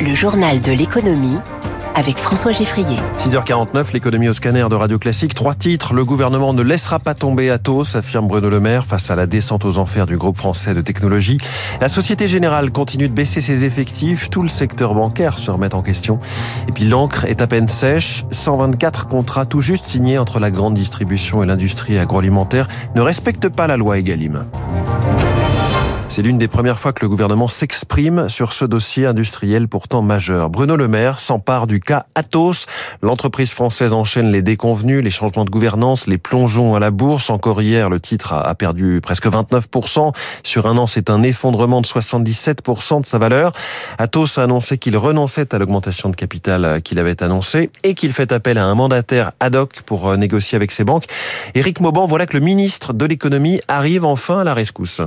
Le journal de l'économie avec François Geffrier. 6h49, l'économie au scanner de Radio Classique. Trois titres. Le gouvernement ne laissera pas tomber Atos, affirme Bruno Le Maire face à la descente aux enfers du groupe français de technologie. La Société Générale continue de baisser ses effectifs. Tout le secteur bancaire se remet en question. Et puis l'encre est à peine sèche. 124 contrats tout juste signés entre la grande distribution et l'industrie agroalimentaire ne respectent pas la loi Egalim. C'est l'une des premières fois que le gouvernement s'exprime sur ce dossier industriel pourtant majeur. Bruno Le Maire s'empare du cas Atos. L'entreprise française enchaîne les déconvenus, les changements de gouvernance, les plongeons à la bourse. Encore hier, le titre a perdu presque 29%. Sur un an, c'est un effondrement de 77% de sa valeur. Atos a annoncé qu'il renonçait à l'augmentation de capital qu'il avait annoncé et qu'il fait appel à un mandataire ad hoc pour négocier avec ses banques. Éric Mauban, voilà que le ministre de l'économie arrive enfin à la rescousse.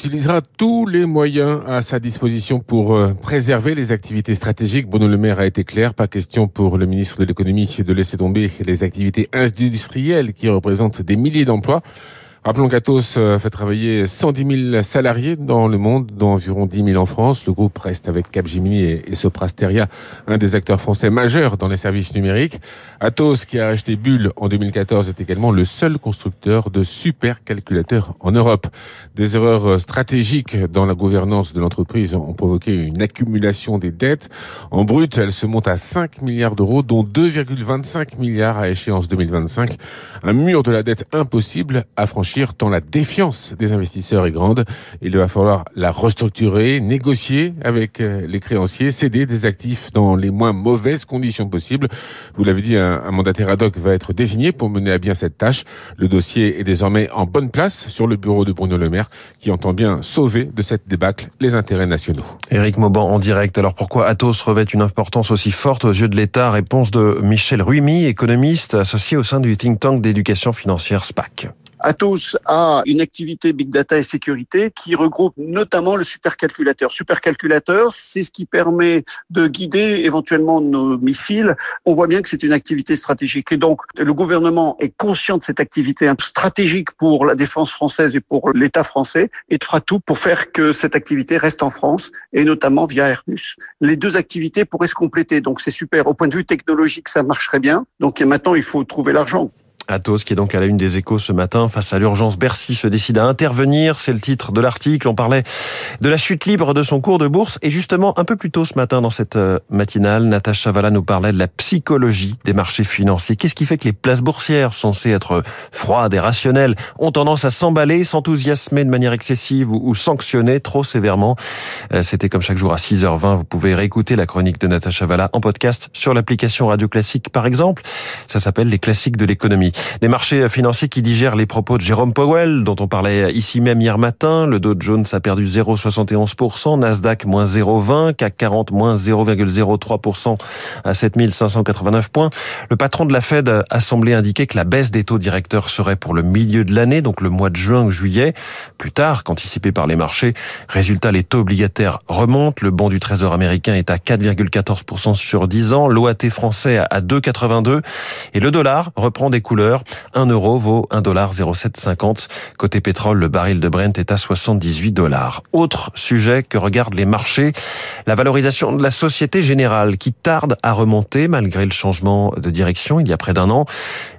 Utilisera tous les moyens à sa disposition pour euh, préserver les activités stratégiques. Bruno Le Maire a été clair, pas question pour le ministre de l'économie de laisser tomber les activités industrielles qui représentent des milliers d'emplois. Rappelons qu'Atos euh, fait travailler 110 000 salariés dans le monde, dont environ 10 000 en France. Le groupe reste avec Capgemini et Soprasteria, un des acteurs français majeurs dans les services numériques. Atos, qui a acheté Bull en 2014, est également le seul constructeur de supercalculateurs en Europe. Des erreurs stratégiques dans la gouvernance de l'entreprise ont provoqué une accumulation des dettes. En brut, elles se montent à 5 milliards d'euros, dont 2,25 milliards à échéance 2025. Un mur de la dette impossible à franchir tant la défiance des investisseurs est grande. Il va falloir la restructurer, négocier avec euh, les créanciers, céder des actifs dans les moins mauvaises conditions possibles. Vous l'avez dit, un, mandataire ad hoc va être désigné pour mener à bien cette tâche. Le dossier est désormais en bonne place sur le bureau de Bruno Le Maire, qui entend bien sauver de cette débâcle les intérêts nationaux. Éric Mauban en direct. Alors pourquoi Atos revêt une importance aussi forte aux yeux de l'État? Réponse de Michel Ruimi, économiste associé au sein du think tank d'éducation financière SPAC. Atos a une activité big data et sécurité qui regroupe notamment le supercalculateur. Supercalculateur, c'est ce qui permet de guider éventuellement nos missiles. On voit bien que c'est une activité stratégique et donc le gouvernement est conscient de cette activité stratégique pour la défense française et pour l'État français et fera tout pour faire que cette activité reste en France et notamment via Airbus. Les deux activités pourraient se compléter, donc c'est super. Au point de vue technologique, ça marcherait bien. Donc maintenant, il faut trouver l'argent. Atos, qui est donc à la une des échos ce matin, face à l'urgence, Bercy se décide à intervenir. C'est le titre de l'article. On parlait de la chute libre de son cours de bourse. Et justement, un peu plus tôt ce matin, dans cette euh, matinale, Natacha Chavala nous parlait de la psychologie des marchés financiers. Qu'est-ce qui fait que les places boursières, censées être froides et rationnelles, ont tendance à s'emballer, s'enthousiasmer de manière excessive ou, sanctionner trop sévèrement? Euh, C'était comme chaque jour à 6h20. Vous pouvez réécouter la chronique de Natacha Chavala en podcast sur l'application Radio Classique, par exemple. Ça s'appelle les classiques de l'économie. Des marchés financiers qui digèrent les propos de Jérôme Powell, dont on parlait ici même hier matin. Le Dow Jones a perdu 0,71%, Nasdaq moins 0,20%, CAC 40 moins 0,03% à 7589 points. Le patron de la Fed a semblé indiquer que la baisse des taux directeurs serait pour le milieu de l'année, donc le mois de juin ou juillet. Plus tard, qu'anticipé par les marchés, résultat, les taux obligataires remontent. Le bon du Trésor américain est à 4,14% sur 10 ans, l'OAT français à 2,82% et le dollar reprend des couleurs 1 euro vaut 1 dollar 0,750. Côté pétrole, le baril de Brent est à 78 dollars. Autre sujet que regardent les marchés, la valorisation de la Société Générale qui tarde à remonter malgré le changement de direction il y a près d'un an.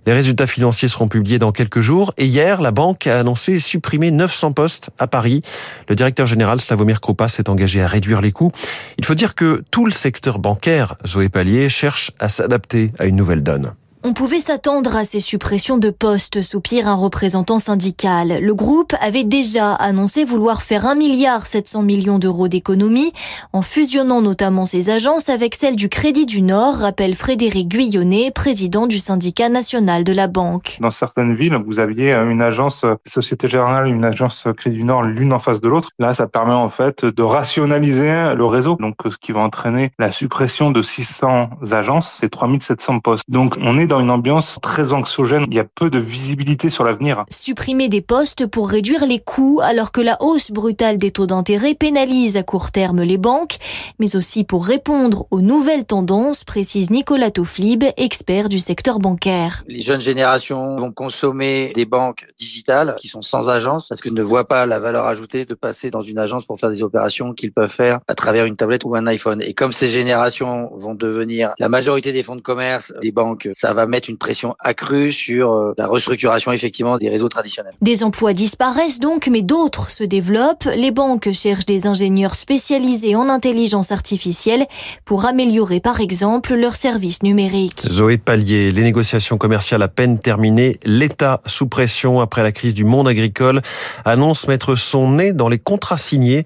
Les résultats financiers seront publiés dans quelques jours et hier, la banque a annoncé supprimer 900 postes à Paris. Le directeur général Slavomir Krupa s'est engagé à réduire les coûts. Il faut dire que tout le secteur bancaire, Zoé Pallier, cherche à s'adapter à une nouvelle donne. On pouvait s'attendre à ces suppressions de postes, soupire un représentant syndical. Le groupe avait déjà annoncé vouloir faire 1 milliard 700 millions d'euros d'économies en fusionnant notamment ses agences avec celle du Crédit du Nord, rappelle Frédéric Guyonnet, président du syndicat national de la banque. Dans certaines villes, vous aviez une agence Société Générale, une agence Crédit du Nord l'une en face de l'autre. Là, ça permet en fait de rationaliser le réseau. Donc, ce qui va entraîner la suppression de 600 agences, c'est 3700 postes. Donc, on est dans une ambiance très anxiogène. Il y a peu de visibilité sur l'avenir. Supprimer des postes pour réduire les coûts alors que la hausse brutale des taux d'intérêt pénalise à court terme les banques, mais aussi pour répondre aux nouvelles tendances, précise Nicolas Toflib, expert du secteur bancaire. Les jeunes générations vont consommer des banques digitales qui sont sans agence parce qu'ils ne voient pas la valeur ajoutée de passer dans une agence pour faire des opérations qu'ils peuvent faire à travers une tablette ou un iPhone. Et comme ces générations vont devenir la majorité des fonds de commerce des banques, ça va mettre une pression accrue sur euh, la restructuration effectivement des réseaux traditionnels. Des emplois disparaissent donc, mais d'autres se développent. Les banques cherchent des ingénieurs spécialisés en intelligence artificielle pour améliorer par exemple leurs services numériques. Zoé Pallier, les négociations commerciales à peine terminées, l'État sous pression après la crise du monde agricole annonce mettre son nez dans les contrats signés.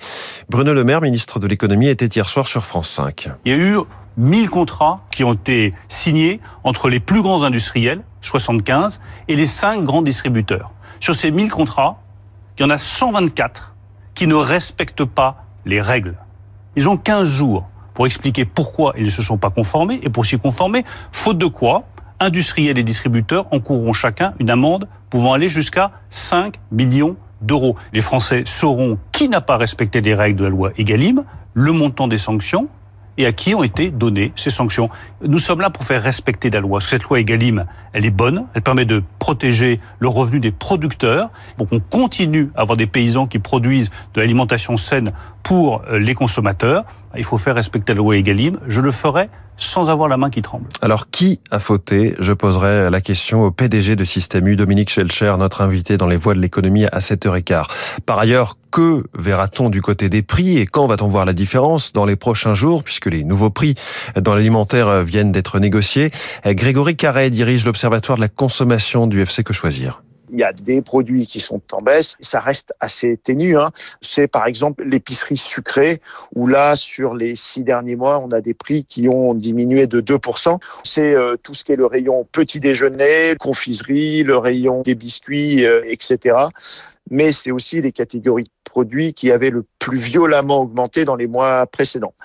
Bruno Le Maire, ministre de l'économie, était hier soir sur France 5. Il y a eu 1000 contrats qui ont été signés entre les plus grands industriels, 75, et les 5 grands distributeurs. Sur ces 1000 contrats, il y en a 124 qui ne respectent pas les règles. Ils ont 15 jours pour expliquer pourquoi ils ne se sont pas conformés et pour s'y conformer, faute de quoi industriels et distributeurs encourront chacun une amende pouvant aller jusqu'à 5 millions d'euros. Les Français sauront qui n'a pas respecté les règles de la loi Egalim, le montant des sanctions et à qui ont été données ces sanctions. Nous sommes là pour faire respecter la loi. Cette loi Egalim, elle est bonne, elle permet de protéger le revenu des producteurs. Donc on continue à avoir des paysans qui produisent de l'alimentation saine pour euh, les consommateurs. Il faut faire respecter la loi Egalim. Je le ferai sans avoir la main qui tremble. Alors, qui a fauté? Je poserai la question au PDG de Système U, Dominique Schelcher, notre invité dans les voies de l'économie à 7h15. Par ailleurs, que verra-t-on du côté des prix et quand va-t-on voir la différence dans les prochains jours puisque les nouveaux prix dans l'alimentaire viennent d'être négociés? Grégory Carré dirige l'Observatoire de la consommation du FC Que Choisir il y a des produits qui sont en baisse. Ça reste assez ténu. Hein. C'est par exemple l'épicerie sucrée, où là, sur les six derniers mois, on a des prix qui ont diminué de 2%. C'est euh, tout ce qui est le rayon petit déjeuner, confiserie, le rayon des biscuits, euh, etc. Mais c'est aussi les catégories de produits qui avaient le plus violemment augmenté dans les mois précédents.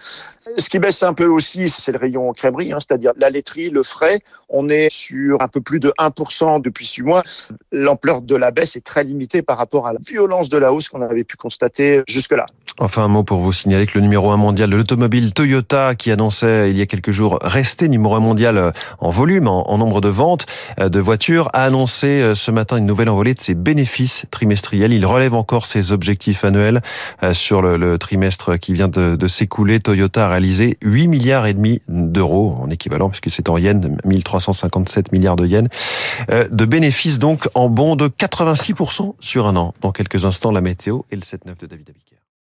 Ce qui baisse un peu aussi, c'est le rayon crèmerie, hein, c'est-à-dire la laiterie, le frais. On est sur un peu plus de 1% depuis six mois. L'ampleur de la baisse est très limitée par rapport à la violence de la hausse qu'on avait pu constater jusque-là. Enfin, un mot pour vous signaler que le numéro un mondial de l'automobile Toyota, qui annonçait il y a quelques jours rester numéro un mondial en volume, en, nombre de ventes de voitures, a annoncé ce matin une nouvelle envolée de ses bénéfices trimestriels. Il relève encore ses objectifs annuels sur le, trimestre qui vient de, de s'écouler. Toyota a réalisé 8 milliards et demi d'euros en équivalent, puisque c'est en yens, 1357 milliards de yens, de bénéfices donc en bond de 86% sur un an. Dans quelques instants, la météo et le 7-9 de David Abiker.